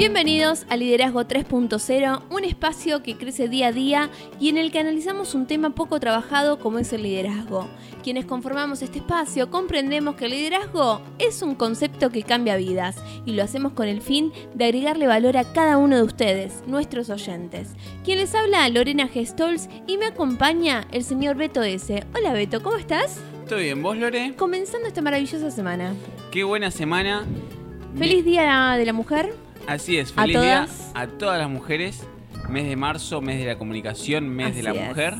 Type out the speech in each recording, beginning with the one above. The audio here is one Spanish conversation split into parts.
Bienvenidos a Liderazgo 3.0, un espacio que crece día a día y en el que analizamos un tema poco trabajado como es el liderazgo. Quienes conformamos este espacio comprendemos que el liderazgo es un concepto que cambia vidas y lo hacemos con el fin de agregarle valor a cada uno de ustedes, nuestros oyentes. Quien les habla, Lorena Gestols y me acompaña el señor Beto S. Hola Beto, ¿cómo estás? ¿Todo bien? ¿Vos, Lore? Comenzando esta maravillosa semana. Qué buena semana. Feliz Día de la Mujer. Así es, feliz día a todas las mujeres. Mes de marzo, mes de la comunicación, mes de la mujer.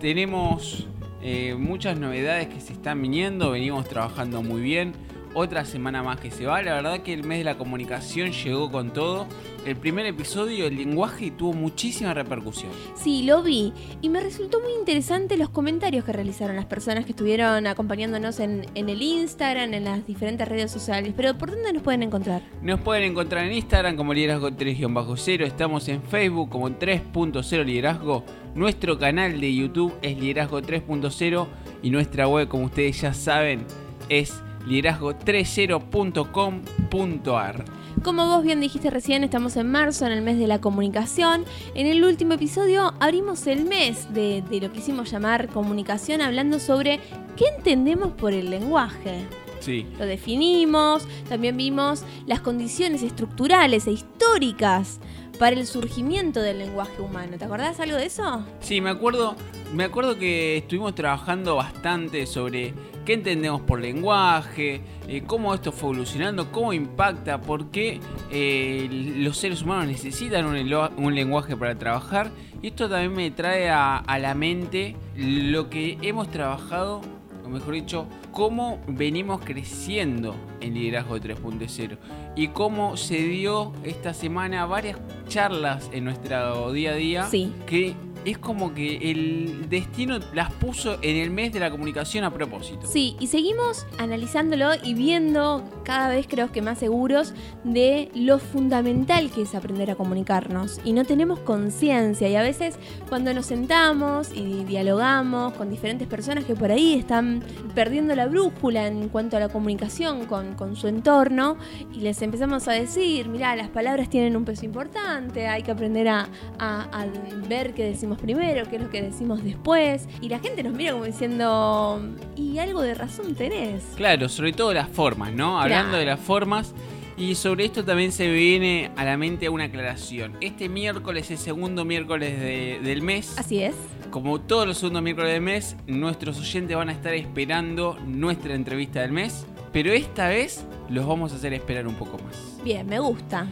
Tenemos eh, muchas novedades que se están viniendo, venimos trabajando muy bien otra semana más que se va. La verdad que el mes de la comunicación llegó con todo. El primer episodio, el lenguaje, tuvo muchísima repercusión. Sí, lo vi. Y me resultó muy interesante los comentarios que realizaron las personas que estuvieron acompañándonos en, el Instagram, en las diferentes redes sociales. Pero ¿por dónde nos pueden encontrar? Nos pueden encontrar en Instagram como Liderazgo 3-0. Estamos en Facebook como 3.0 Liderazgo. Nuestro canal de YouTube es Liderazgo 3.0 y nuestra web, como ustedes ya saben, es liderazgo30.com.ar. Como vos bien dijiste recién, estamos en marzo, en el mes de la comunicación. En el último episodio abrimos el mes de, lo que hicimos llamar comunicación, hablando sobre qué entendemos por el lenguaje. Sí. Lo definimos, también vimos las condiciones estructurales e históricas para el surgimiento del lenguaje humano. ¿Te acordás algo de eso? Sí, me acuerdo, me acuerdo que estuvimos trabajando bastante sobre qué entendemos por lenguaje, eh, cómo esto fue evolucionando, cómo impacta, por qué eh, los seres humanos necesitan un, lenguaje para trabajar. Y esto también me trae a, a la mente lo que hemos trabajado, o mejor dicho, cómo venimos creciendo en Liderazgo 3.0 y cómo se dio esta semana varias charlas en nuestro día a día sí. que es como que el destino las puso en el mes de la comunicación a propósito. Sí, y seguimos analizándolo y viendo cada vez creo que más seguros de lo fundamental que es aprender a comunicarnos. Y no tenemos conciencia y a veces cuando nos sentamos y dialogamos con diferentes personas que por ahí están perdiendo la brújula en cuanto a la comunicación con, su entorno y les empezamos a decir, mira, las palabras tienen un peso importante, hay que aprender a, a ver qué decimos primero, qué es lo que decimos después. Y la gente nos mira como diciendo, y algo de razón tenés. Claro, sobre todo las formas, ¿no? Hablando de las formas. Y sobre esto también se viene a la mente una aclaración. Este miércoles es segundo miércoles del mes. Así es. Como todos los segundos miércoles del mes, nuestros oyentes van a estar esperando nuestra entrevista del mes. Pero esta vez los vamos a hacer esperar un poco más. Bien, me gusta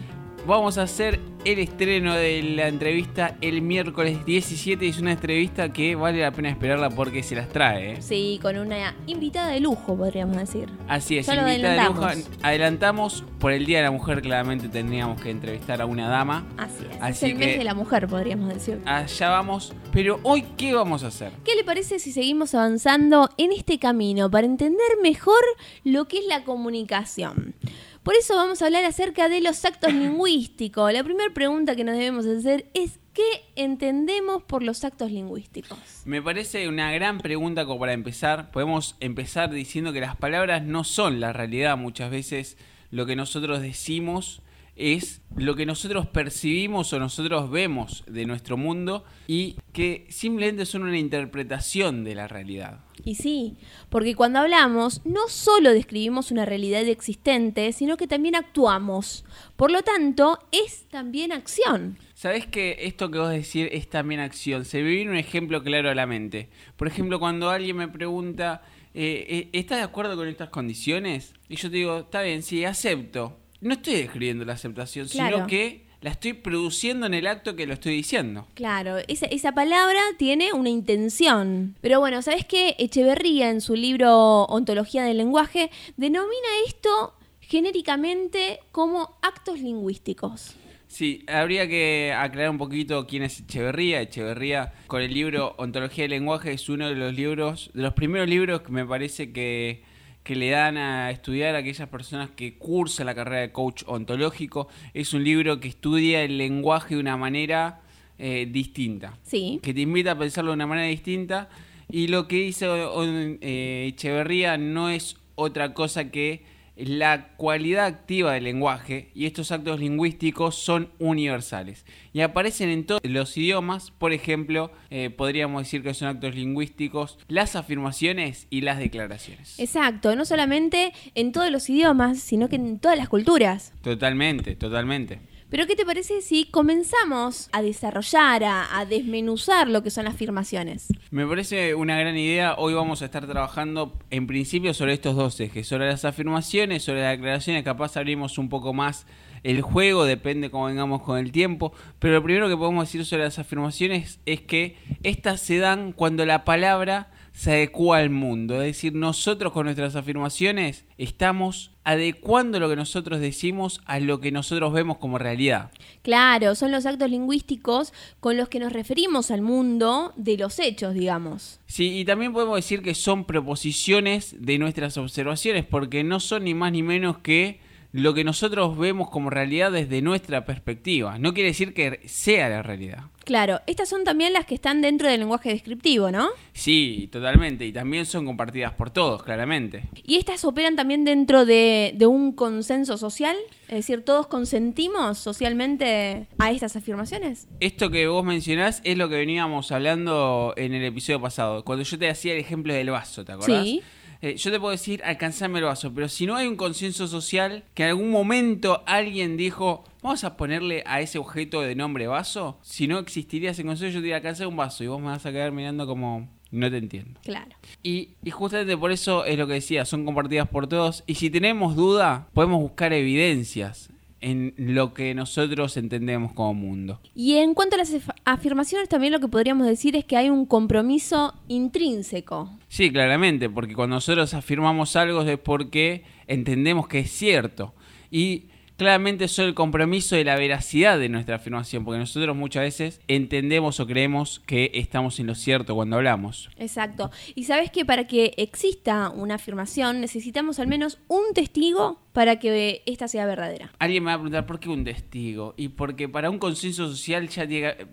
vamos a hacer el estreno de la entrevista el miércoles 17. Es una entrevista que vale la pena esperarla porque se las trae. ¿eh? Sí, con una invitada de lujo, podríamos decir. Así es, invitada de lujo. Adelantamos, por el Día de la Mujer claramente tendríamos que entrevistar a una dama. Así es. Así es el mes de la mujer, podríamos decir. Allá vamos. Pero hoy, ¿qué vamos a hacer? ¿Qué le parece si seguimos avanzando en este camino para entender mejor lo que es la comunicación? Por eso vamos a hablar acerca de los actos lingüísticos. La primera pregunta que nos debemos hacer es ¿qué entendemos por los actos lingüísticos? Me parece una gran pregunta como para empezar. Podemos empezar diciendo que las palabras no son la realidad muchas veces. Lo que nosotros decimos es lo que nosotros percibimos o nosotros vemos de nuestro mundo y que simplemente son una interpretación de la realidad. Y sí, porque cuando hablamos no solo describimos una realidad existente, sino que también actuamos. Por lo tanto, es también acción. ¿Sabes que esto que vos decís es también acción? Se me viene un ejemplo claro a la mente. Por ejemplo, cuando alguien me pregunta, eh, eh, ¿estás de acuerdo con estas condiciones? Y yo te digo, está bien, sí, acepto no estoy describiendo la aceptación, sino que la estoy produciendo en el acto que lo estoy diciendo. Claro, esa, esa palabra tiene una intención. Pero bueno, ¿sabes qué? Echeverría en su libro Ontología del lenguaje denomina esto genéricamente como actos lingüísticos. Sí, habría que aclarar un poquito quién es Echeverría. Echeverría, con el libro Ontología del lenguaje, es uno de los libros, de los primeros libros que me parece que que le dan a estudiar a aquellas personas que cursan la carrera de coach ontológico. Es un libro que estudia el lenguaje de una manera eh, distinta. Sí. Que te invita a pensarlo de una manera distinta. Y lo que dice eh, Echeverría no es otra cosa que la cualidad activa del lenguaje y estos actos lingüísticos son universales y aparecen en todos los idiomas. Por ejemplo, eh, podríamos decir que son actos lingüísticos las afirmaciones y las declaraciones. Exacto, no solamente en todos los idiomas, sino que en todas las culturas. Totalmente, totalmente. Pero ¿qué te parece si comenzamos a desarrollar, a, desmenuzar lo que son afirmaciones? Me parece una gran idea. Hoy vamos a estar trabajando en principio sobre estos dos ejes, sobre las afirmaciones, sobre las declaraciones. Capaz abrimos un poco más el juego, depende cómo vengamos con el tiempo. Pero lo primero que podemos decir sobre las afirmaciones es que estas se dan cuando la palabra se adecua al mundo. Es decir, nosotros con nuestras afirmaciones estamos adecuando lo que nosotros decimos a lo que nosotros vemos como realidad. Claro, son los actos lingüísticos con los que nos referimos al mundo de los hechos, digamos. Sí, y también podemos decir que son proposiciones de nuestras observaciones, porque no son ni más ni menos que lo que nosotros vemos como realidad desde nuestra perspectiva. No quiere decir que sea la realidad. Claro, estas son también las que están dentro del lenguaje descriptivo, ¿no? Sí, totalmente. Y también son compartidas por todos, claramente. ¿Y estas operan también dentro de, un consenso social? Es decir, ¿todos consentimos socialmente a estas afirmaciones? Esto que vos mencionás es lo que veníamos hablando en el episodio pasado. Cuando yo te hacía el ejemplo del vaso, ¿te acordás? Sí. Eh, yo te puedo decir, alcanzame el vaso, pero si no hay un consenso social, que en algún momento alguien dijo, vamos a ponerle a ese objeto de nombre vaso, si no existiría ese consenso, yo te diría, alcanzame un vaso y vos me vas a quedar mirando como... No te entiendo. Claro. Y, y, justamente por eso es lo que decía, son compartidas por todos. Y si tenemos duda, podemos buscar evidencias en lo que nosotros entendemos como mundo. Y en cuanto a las afirmaciones, también lo que podríamos decir es que hay un compromiso intrínseco. Sí, claramente, porque cuando nosotros afirmamos algo es porque entendemos que es cierto. Y claramente es el compromiso de la veracidad de nuestra afirmación, porque nosotros muchas veces entendemos o creemos que estamos en lo cierto cuando hablamos. Exacto. Y sabes que para que exista una afirmación necesitamos al menos un testigo para que esta sea verdadera. Alguien me va a preguntar por qué un testigo. Y porque para un consenso social ya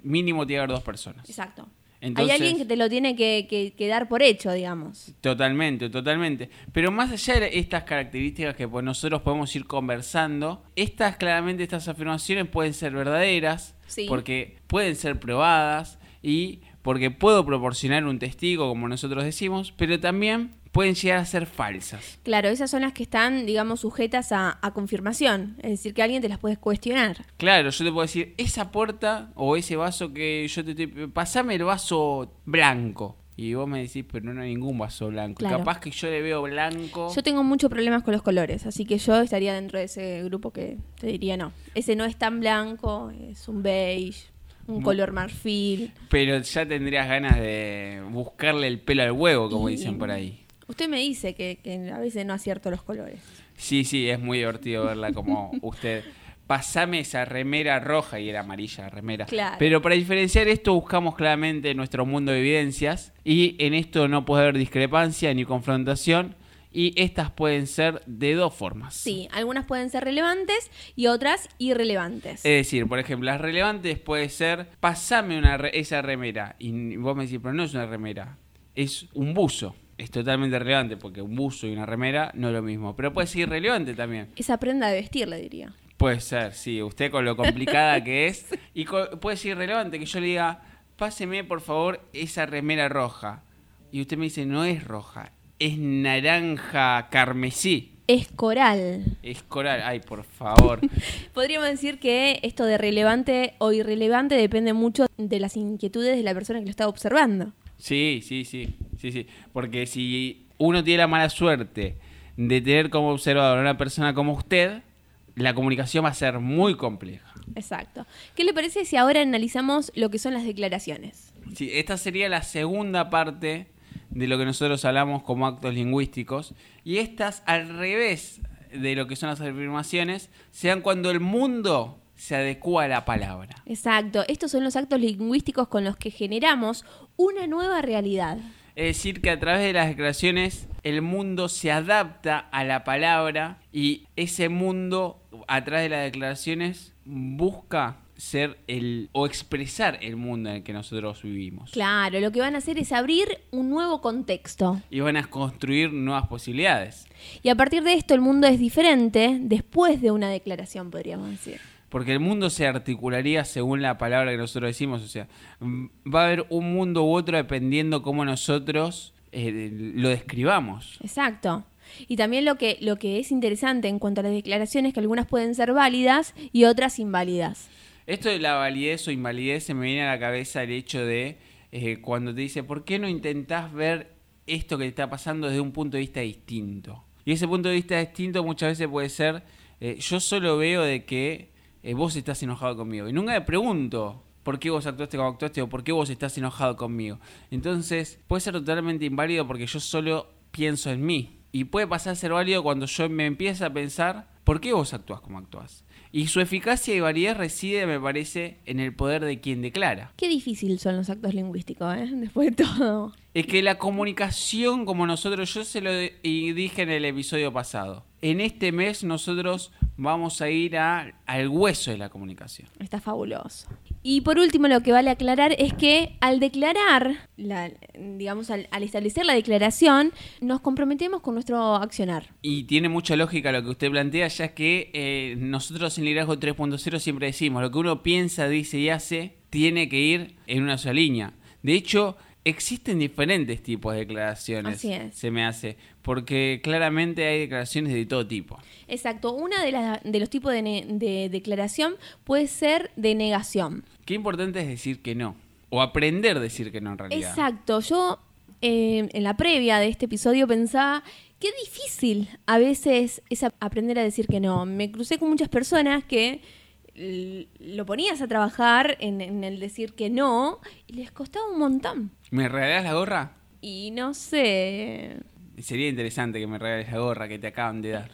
mínimo tiene que haber dos personas. Exacto. Hay alguien que te lo tiene que, dar por hecho, digamos. Totalmente, totalmente. Pero más allá de estas características que pues, nosotros podemos ir conversando, estas claramente, estas afirmaciones pueden ser verdaderas, porque pueden ser probadas y porque puedo proporcionar un testigo, como nosotros decimos, pero también pueden llegar a ser falsas. Claro, esas son las que están, digamos, sujetas a, confirmación. Es decir, que alguien te las puede cuestionar. Claro, yo te puedo decir, esa puerta o ese vaso que yo te... pasame el vaso blanco. Y vos me decís, pero no hay ningún vaso blanco. Capaz que yo le veo blanco. Yo tengo muchos problemas con los colores, así que yo estaría dentro de ese grupo que te diría no. Ese no es tan blanco, es un beige, un color marfil. Pero ya tendrías ganas de buscarle el pelo al huevo, como dicen por ahí. Usted me dice que, a veces no acierto los colores. Sí, sí, es muy divertido verla como usted. Pasame esa remera roja y era amarilla remera. Claro. Pero para diferenciar esto buscamos claramente nuestro mundo de evidencias y en esto no puede haber discrepancia ni confrontación y estas pueden ser de dos formas. Sí, algunas pueden ser relevantes y otras irrelevantes. Es decir, por ejemplo, las relevantes puede ser pasame una esa remera y vos me decís, pero no es una remera, es un buzo es totalmente relevante porque un buzo y una remera no es lo mismo. Pero puede ser irrelevante también. Esa prenda de vestir, le diría. Puede ser, sí. Usted con lo complicada que es. Y puede ser irrelevante que yo le diga, páseme por favor esa remera roja. Y usted me dice, no es roja, es naranja carmesí. Es coral. Es coral, ay, por favor. Podríamos decir que esto de relevante o irrelevante depende mucho de las inquietudes de la persona que lo está observando. Sí, sí, sí, sí, sí. Porque si uno tiene la mala suerte de tener como observador a una persona como usted, la comunicación va a ser muy compleja. Exacto. ¿Qué le parece si ahora analizamos lo que son las declaraciones? Sí, esta sería la segunda parte de lo que nosotros hablamos como actos lingüísticos. Y estas, al revés de lo que son las afirmaciones, sean cuando el mundo se adecua a la palabra. Exacto, estos son los actos lingüísticos con los que generamos una nueva realidad. Es decir, que a través de las declaraciones el mundo se adapta a la palabra y ese mundo a través de las declaraciones busca ser el o expresar el mundo en el que nosotros vivimos. Claro, lo que van a hacer es abrir un nuevo contexto. Y van a construir nuevas posibilidades. Y a partir de esto el mundo es diferente después de una declaración, podríamos decir. Porque el mundo se articularía según la palabra que nosotros decimos. O sea, va a haber un mundo u otro dependiendo cómo nosotros eh, lo describamos. Exacto. Y también lo que, lo que es interesante en cuanto a las declaraciones, que algunas pueden ser válidas y otras inválidas. Esto de la validez o invalidez se me viene a la cabeza el hecho de eh, cuando te dice, ¿por qué no intentás ver esto que te está pasando desde un punto de vista distinto? Y ese punto de vista distinto muchas veces puede ser, eh, yo solo veo de que eh, vos estás enojado conmigo. Y nunca me pregunto, por qué vos actuaste como actuaste o por qué vos estás enojado conmigo. Entonces, puede ser totalmente inválido porque yo solo pienso en mí. Y puede pasar a ser válido cuando yo me empiezo a pensar, ¿por qué vos actúas como actúas? Y su eficacia y validez reside, me parece, en el poder de quien declara. Qué difícil son los actos lingüísticos, ¿eh? Después de todo. Es que la comunicación, como nosotros, yo se lo dije en el episodio pasado. En este mes nosotros vamos a ir al hueso de la comunicación. Está fabuloso. Y por último, lo que vale aclarar es que al declarar, digamos, al, establecer la declaración, nos comprometemos con nuestro accionar. Y tiene mucha lógica lo que usted plantea, ya que eh, nosotros en Liderazgo 3.0 siempre decimos, lo que uno piensa, dice y hace, tiene que ir en una sola línea. De hecho, existen diferentes tipos de declaraciones. Así es. Se me hace. Porque claramente hay declaraciones de todo tipo. Exacto. Una de, de los tipos de, declaración puede ser de negación. Qué importante es decir que no. O aprender a decir que no en realidad. Exacto. Yo eh, en la previa de este episodio pensaba qué difícil a veces es aprender a decir que no. Me crucé con muchas personas que lo ponías a trabajar en, el decir que no y les costaba un montón. ¿Me regalás la gorra? Y no sé. Sería interesante que me regales la gorra que te acaban de dar.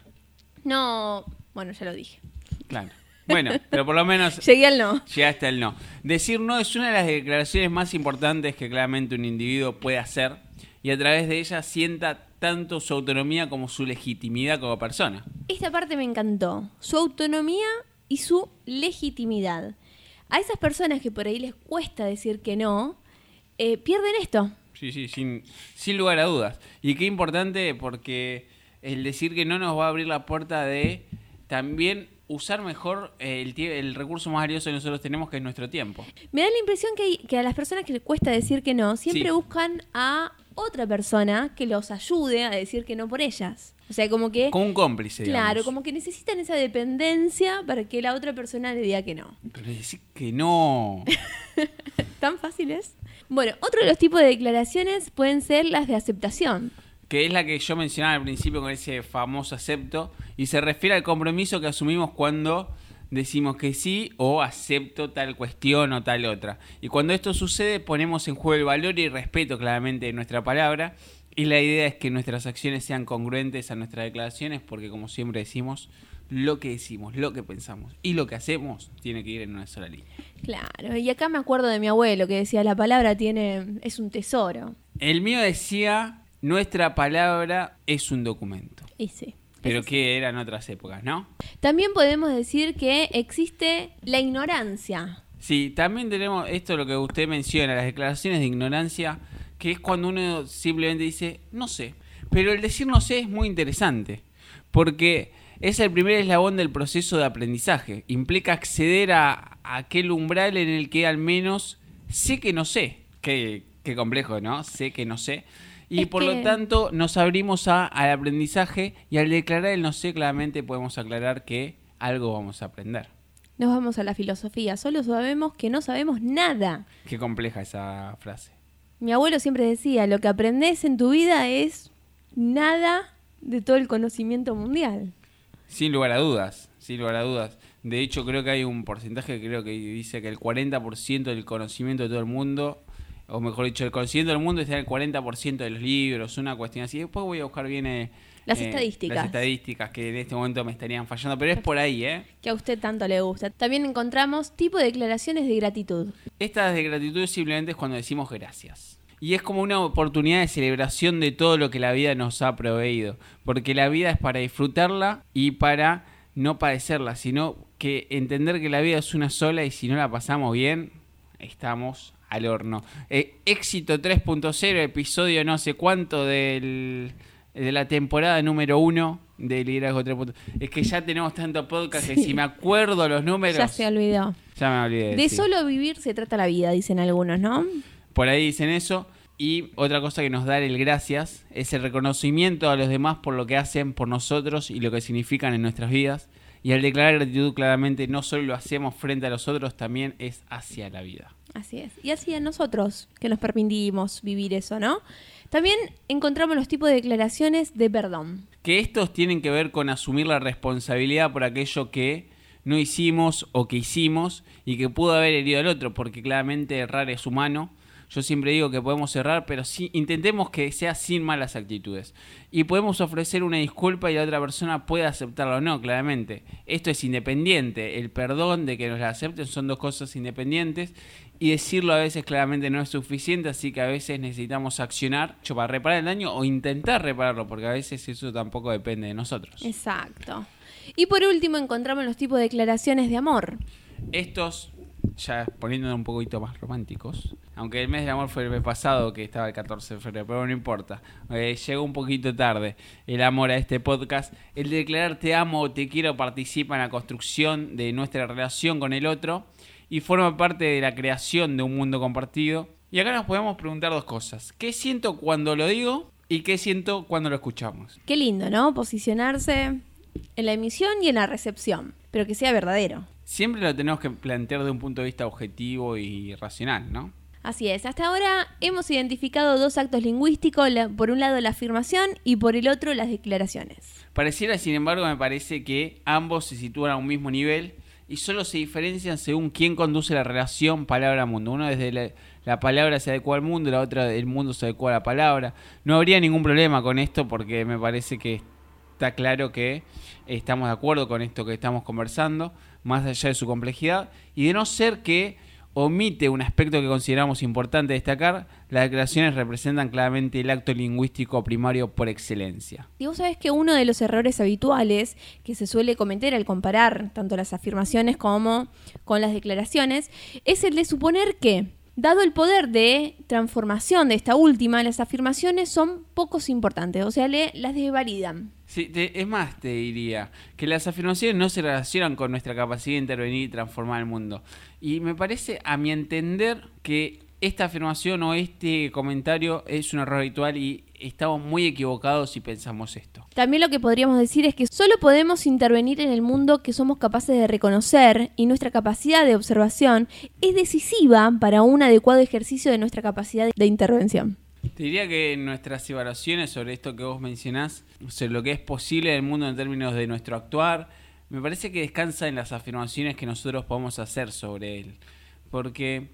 No, bueno, ya lo dije. Claro. Bueno, pero por lo menos. Llegué al no. Llegaste al no. Decir no es una de las declaraciones más importantes que claramente un individuo puede hacer y a través de ella sienta tanto su autonomía como su legitimidad como persona. Esta parte me encantó. Su autonomía y su legitimidad. A esas personas que por ahí les cuesta decir que no, eh, pierden esto. Sí, sí, sin, sin lugar a dudas. Y qué importante porque el decir que no nos va a abrir la puerta de también usar mejor el, el recurso más valioso que nosotros tenemos, que es nuestro tiempo. Me da la impresión que, que a las personas que les cuesta decir que no, siempre buscan a otra persona que los ayude a decir que no por ellas. O sea, como que... Como un cómplice. Claro, como que necesitan esa dependencia para que la otra persona le diga que no. Pero decir que no. ¿Tan fácil es? Bueno, otro de los tipos de declaraciones pueden ser las de aceptación. Que es la que yo mencionaba al principio con ese famoso acepto. Y se refiere al compromiso que asumimos cuando decimos que sí o acepto tal cuestión o tal otra. Y cuando esto sucede ponemos en juego el valor y respeto claramente de nuestra palabra y la idea es que nuestras acciones sean congruentes a nuestras declaraciones porque como siempre decimos, lo que decimos, lo que pensamos y lo que hacemos tiene que ir en una sola línea. Claro, y acá me acuerdo de mi abuelo que decía la palabra tiene es un tesoro. El mío decía nuestra palabra es un documento. Y sí. Pero que eran otras épocas, ¿no? También podemos decir que existe la ignorancia. Sí, también tenemos esto lo que usted menciona, las declaraciones de ignorancia, que es cuando uno simplemente dice, no sé. Pero el decir no sé es muy interesante, porque es el primer eslabón del proceso de aprendizaje. Implica acceder a, aquel umbral en el que al menos sé que no sé. Qué, qué complejo, ¿no? Sé que no sé. Y por lo tanto nos abrimos a, al aprendizaje y al declarar el no sé claramente podemos aclarar que algo vamos a aprender. Nos vamos a la filosofía, solo sabemos que no sabemos nada. Qué compleja esa frase. Mi abuelo siempre decía, lo que aprendes en tu vida es nada de todo el conocimiento mundial. Sin lugar a dudas, sin lugar a dudas. De hecho, creo que hay un porcentaje que creo que dice que el 40% del conocimiento de todo el mundo o mejor dicho, el conocimiento del mundo está en el 40% de los libros, una cuestión así. Después voy a buscar bien eh, las estadísticas. Las estadísticas que en este momento me estarían fallando, pero es por ahí, ¿eh? Que a usted tanto le gusta. También encontramos tipo de declaraciones de gratitud. Estas de gratitud simplemente es cuando decimos gracias. Y es como una oportunidad de celebración de todo lo que la vida nos ha proveído. Porque la vida es para disfrutarla y para no padecerla, sino que entender que la vida es una sola y si no la pasamos bien, estamos al horno. Eh, éxito 3.0, episodio no sé cuánto del, de la temporada número 1 de Liderazgo 3.0. Es que ya tenemos tanto podcast que si me acuerdo los números, Ya se olvidó. ya me olvidé. De sí. solo vivir se trata la vida, dicen algunos, ¿no? Por ahí dicen eso. Y otra cosa que nos da el gracias es el reconocimiento a los demás por lo que hacen por nosotros y lo que significan en nuestras vidas. Y al declarar gratitud claramente no solo lo hacemos frente a los otros, también es hacia la vida. Así es. Y así a nosotros, que nos permitimos vivir eso, ¿no? También encontramos los tipos de declaraciones de perdón. Que estos tienen que ver con asumir la responsabilidad por aquello que no hicimos o que hicimos y que pudo haber herido al otro, porque claramente errar es humano. Yo siempre digo que podemos errar, pero sí, intentemos que sea sin malas actitudes. Y podemos ofrecer una disculpa y la otra persona puede aceptarla o no, claramente. Esto es independiente. El perdón de que nos la acepten son dos cosas independientes. Y decirlo a veces claramente no es suficiente, así que a veces necesitamos accionar para reparar el daño o intentar repararlo, porque a veces eso tampoco depende de nosotros. Exacto. Y por último encontramos los tipos de declaraciones de amor. Estos, ya poniéndonos un poquito más románticos, aunque el mes del amor fue el mes pasado, que estaba el 14 de febrero, pero no importa, eh, llegó un poquito tarde el amor a este podcast. El declarar te amo o te quiero participa en la construcción de nuestra relación con el otro y forma parte de la creación de un mundo compartido. Y acá nos podemos preguntar dos cosas. ¿Qué siento cuando lo digo? ¿Y qué siento cuando lo escuchamos? Qué lindo, ¿no? Posicionarse en la emisión y en la recepción, pero que sea verdadero. Siempre lo tenemos que plantear de un punto de vista objetivo y racional, ¿no? Así es, hasta ahora hemos identificado dos actos lingüísticos, por un lado la afirmación y por el otro las declaraciones. Pareciera, sin embargo, me parece que ambos se sitúan a un mismo nivel y solo se diferencian según quién conduce la relación palabra-mundo. Uno desde la, la palabra se adecua al mundo, la otra el mundo se adecua a la palabra. No habría ningún problema con esto porque me parece que está claro que estamos de acuerdo con esto que estamos conversando, más allá de su complejidad, y de no ser que omite un aspecto que consideramos importante destacar, las declaraciones representan claramente el acto lingüístico primario por excelencia. Y vos sabés que uno de los errores habituales que se suele cometer al comparar tanto las afirmaciones como con las declaraciones es el de suponer que, dado el poder de transformación de esta última, las afirmaciones son pocos importantes, o sea, le, las desvalidan. Sí, es más, te diría que las afirmaciones no se relacionan con nuestra capacidad de intervenir y transformar el mundo. Y me parece, a mi entender, que esta afirmación o este comentario es un error habitual y estamos muy equivocados si pensamos esto. También lo que podríamos decir es que solo podemos intervenir en el mundo que somos capaces de reconocer y nuestra capacidad de observación es decisiva para un adecuado ejercicio de nuestra capacidad de intervención. Te diría que nuestras evaluaciones sobre esto que vos mencionás, sobre lo que es posible en el mundo en términos de nuestro actuar, me parece que descansa en las afirmaciones que nosotros podemos hacer sobre él. Porque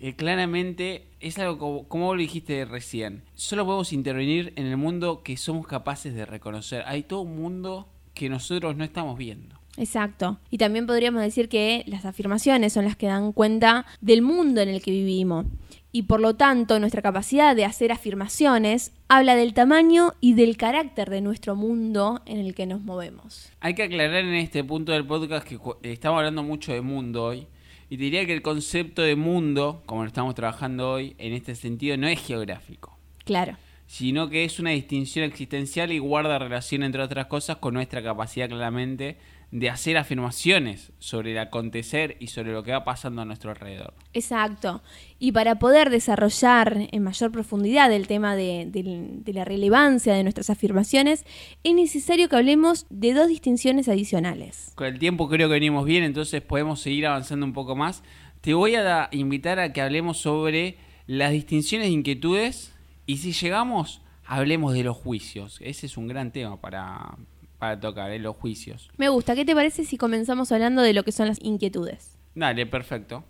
eh, claramente es algo como, como vos lo dijiste recién. Solo podemos intervenir en el mundo que somos capaces de reconocer. Hay todo un mundo que nosotros no estamos viendo. Exacto. Y también podríamos decir que las afirmaciones son las que dan cuenta del mundo en el que vivimos. Y por lo tanto, nuestra capacidad de hacer afirmaciones habla del tamaño y del carácter de nuestro mundo en el que nos movemos. Hay que aclarar en este punto del podcast que estamos hablando mucho de mundo hoy. Y te diría que el concepto de mundo, como lo estamos trabajando hoy, en este sentido no es geográfico, Claro. sino que es una distinción existencial y guarda relación, entre otras cosas, con nuestra capacidad claramente de hacer afirmaciones sobre el acontecer y sobre lo que va pasando a nuestro alrededor. Exacto. Y para poder desarrollar en mayor profundidad el tema de, de- de la relevancia de nuestras afirmaciones, es necesario que hablemos de dos distinciones adicionales. Con el tiempo creo que venimos bien, entonces podemos seguir avanzando un poco más. Te voy a invitar a que hablemos sobre las distinciones de inquietudes y si llegamos, hablemos de los juicios. Ese es un gran tema para, para tocar, ¿eh? los juicios. Me gusta. ¿Qué te parece si comenzamos hablando de lo que son las inquietudes? Dale, perfecto.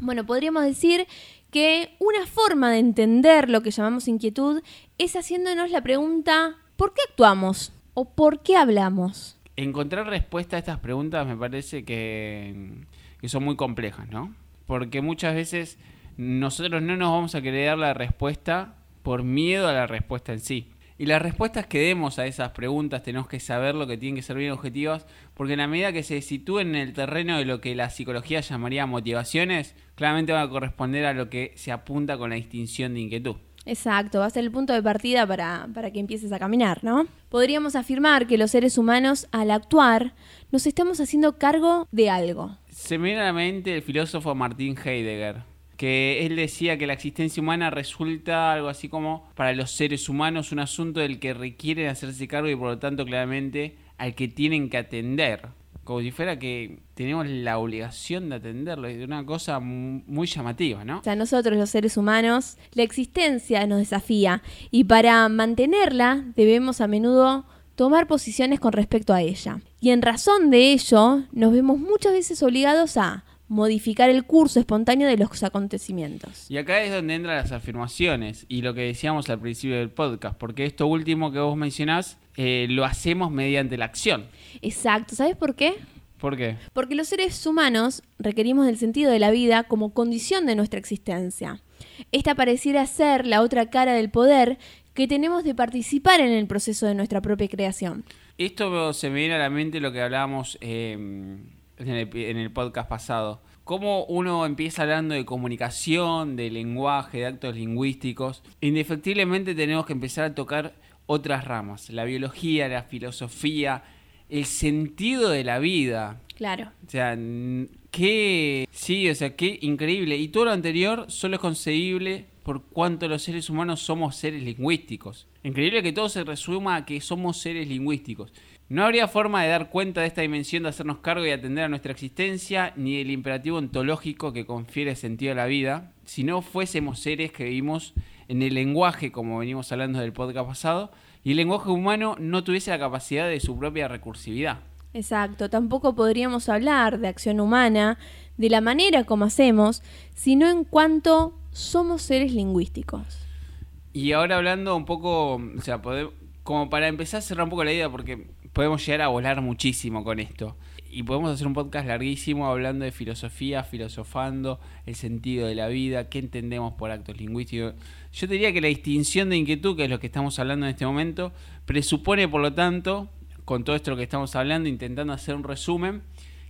Bueno, podríamos decir que una forma de entender lo que llamamos inquietud es haciéndonos la pregunta ¿por qué actuamos? ¿O por qué hablamos? Encontrar respuesta a estas preguntas me parece que, que son muy complejas, ¿no? Porque muchas veces nosotros no nos vamos a querer dar la respuesta por miedo a la respuesta en sí. Y las respuestas que demos a esas preguntas tenemos que saber lo que tienen que ser bien objetivas, porque en la medida que se sitúen en el terreno de lo que la psicología llamaría motivaciones, claramente van a corresponder a lo que se apunta con la distinción de inquietud. Exacto, va a ser el punto de partida para, para que empieces a caminar, ¿no? Podríamos afirmar que los seres humanos, al actuar, nos estamos haciendo cargo de algo. Se me viene a la mente el filósofo Martin Heidegger, que él decía que la existencia humana resulta algo así como para los seres humanos un asunto del que requieren hacerse cargo y por lo tanto claramente al que tienen que atender como si fuera que tenemos la obligación de atenderlo, es una cosa muy llamativa, ¿no? O sea, nosotros los seres humanos, la existencia nos desafía y para mantenerla debemos a menudo tomar posiciones con respecto a ella. Y en razón de ello, nos vemos muchas veces obligados a modificar el curso espontáneo de los acontecimientos. Y acá es donde entran las afirmaciones y lo que decíamos al principio del podcast, porque esto último que vos mencionás eh, lo hacemos mediante la acción. Exacto, ¿sabes por qué? ¿Por qué? Porque los seres humanos requerimos del sentido de la vida como condición de nuestra existencia. Esta pareciera ser la otra cara del poder que tenemos de participar en el proceso de nuestra propia creación. Esto se me viene a la mente lo que hablábamos eh, en, el, podcast pasado. Cómo uno empieza hablando de comunicación, de lenguaje, de actos lingüísticos. Indefectiblemente tenemos que empezar a tocar otras ramas, la biología, la filosofía, el sentido de la vida. Claro. O sea, qué, sí, o sea, qué increíble. Y todo lo anterior solo es concebible por cuanto los seres humanos somos seres lingüísticos. Increíble que todo se resuma a que somos seres lingüísticos. No habría forma de dar cuenta de esta dimensión de hacernos cargo y atender a nuestra existencia, ni del imperativo ontológico que confiere sentido a la vida, si no fuésemos seres que vivimos en el lenguaje, como venimos hablando del podcast pasado, y el lenguaje humano no tuviese la capacidad de su propia recursividad. Exacto, tampoco podríamos hablar de acción humana de la manera como hacemos, sino en cuanto somos seres lingüísticos. Y ahora hablando un poco, o sea, como para empezar a cerrar un poco la idea, porque podemos llegar a volar muchísimo con esto. Y podemos hacer un podcast larguísimo hablando de filosofía, filosofando, el sentido de la vida, qué entendemos por actos lingüísticos. Yo diría que la distinción de inquietud, que es lo que estamos hablando en este momento, presupone, por lo tanto, con todo esto que estamos hablando, intentando hacer un resumen,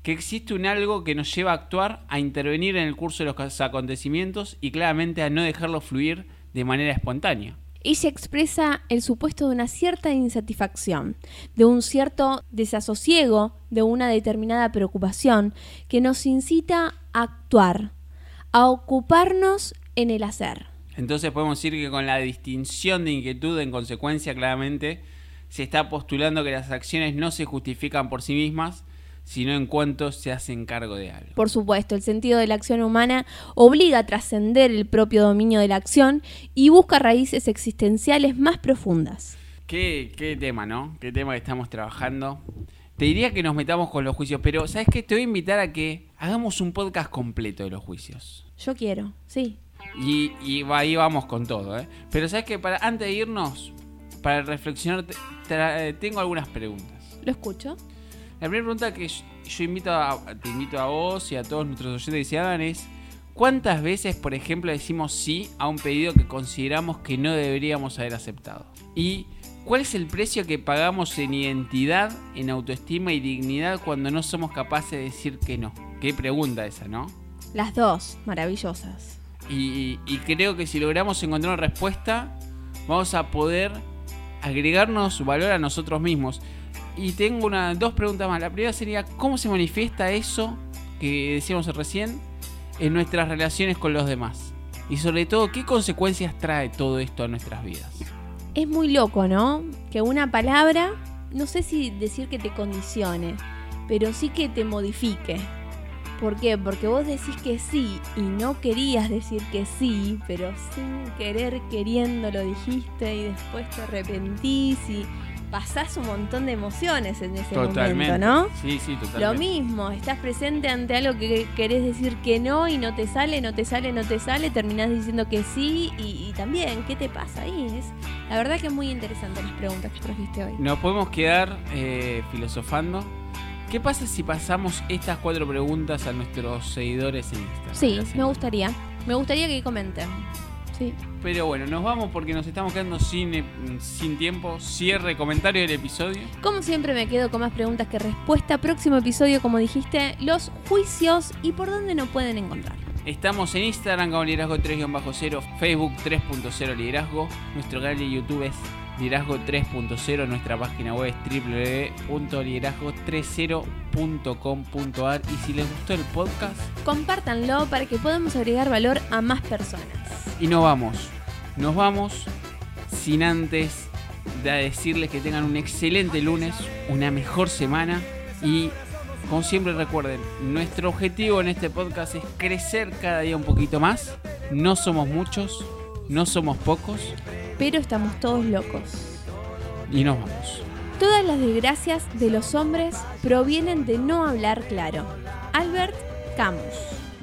que existe un algo que nos lleva a actuar, a intervenir en el curso de los acontecimientos y claramente a no dejarlo fluir de manera espontánea. Ella expresa el supuesto de una cierta insatisfacción, de un cierto desasosiego, de una determinada preocupación que nos incita a actuar, a ocuparnos en el hacer. Entonces podemos decir que con la distinción de inquietud, en consecuencia, claramente, se está postulando que las acciones no se justifican por sí mismas, sino en cuanto se hacen cargo de algo. Por supuesto, el sentido de la acción humana obliga a trascender el propio dominio de la acción y busca raíces existenciales más profundas. Qué, qué tema, ¿no? Qué tema que estamos trabajando. Te diría que nos metamos con los juicios, pero ¿sabes qué? Te voy a invitar a que hagamos un podcast completo de los juicios. Yo quiero, sí. Y, y ahí vamos con todo, ¿eh? Pero ¿sabes qué? Para, antes de irnos, para reflexionar, tengo algunas preguntas. Lo escucho. La primera pregunta que yo invito a, te invito a vos y a todos nuestros oyentes que se hagan es, ¿cuántas veces, por ejemplo, decimos sí a un pedido que consideramos que no deberíamos haber aceptado? Y ¿Cuál es el precio que pagamos en identidad, en autoestima y dignidad cuando no somos capaces de decir que no? Qué pregunta esa, ¿no? Las dos, maravillosas. Y, y, creo que si logramos encontrar una respuesta, vamos a poder agregarnos valor a nosotros mismos. Y tengo una, dos preguntas más. La primera sería, ¿cómo se manifiesta eso que decíamos recién en nuestras relaciones con los demás? Y sobre todo, ¿qué consecuencias trae todo esto a nuestras vidas? Es muy loco, ¿no? Que una palabra, no sé si decir que te condicione, pero sí que te modifique. ¿Por qué? Porque vos decís que sí y no querías decir que sí, pero sin querer queriendo lo dijiste y después te arrepentís y pasás un montón de emociones en ese momento, ¿no? Sí, sí, totalmente. Lo mismo, estás presente ante algo que querés decir que no y no te sale, no te sale, no te sale, terminás diciendo que sí y, también, ¿qué te pasa ahí? Es, la verdad que es muy interesante las preguntas que trajiste hoy. Nos podemos quedar eh, filosofando. ¿Qué pasa si pasamos estas cuatro preguntas a nuestros seguidores en Instagram? Sí, me gustaría. Me gustaría que comenten. Sí. Pero bueno, nos vamos porque nos estamos quedando sin, eh, sin tiempo. Cierre, comentario del episodio. Como siempre me quedo con más preguntas que respuesta. Próximo episodio, como dijiste, los juicios y por dónde nos pueden encontrar. Estamos en Instagram como liderazgo 3-0, Facebook 3.0 liderazgo, nuestro canal de YouTube es liderazgo 3.0, nuestra página web es www.liderazgo30.com.ar y si les gustó el podcast, Compártanlo para que podamos agregar valor a más personas. Y nos vamos, nos vamos sin antes de decirles que tengan un excelente lunes, una mejor semana y como siempre recuerden, nuestro objetivo en este podcast es crecer cada día un poquito más. No somos muchos, no somos pocos Pero estamos todos locos. y nos vamos. Todas las desgracias de los hombres provienen de no hablar claro. Albert Camus.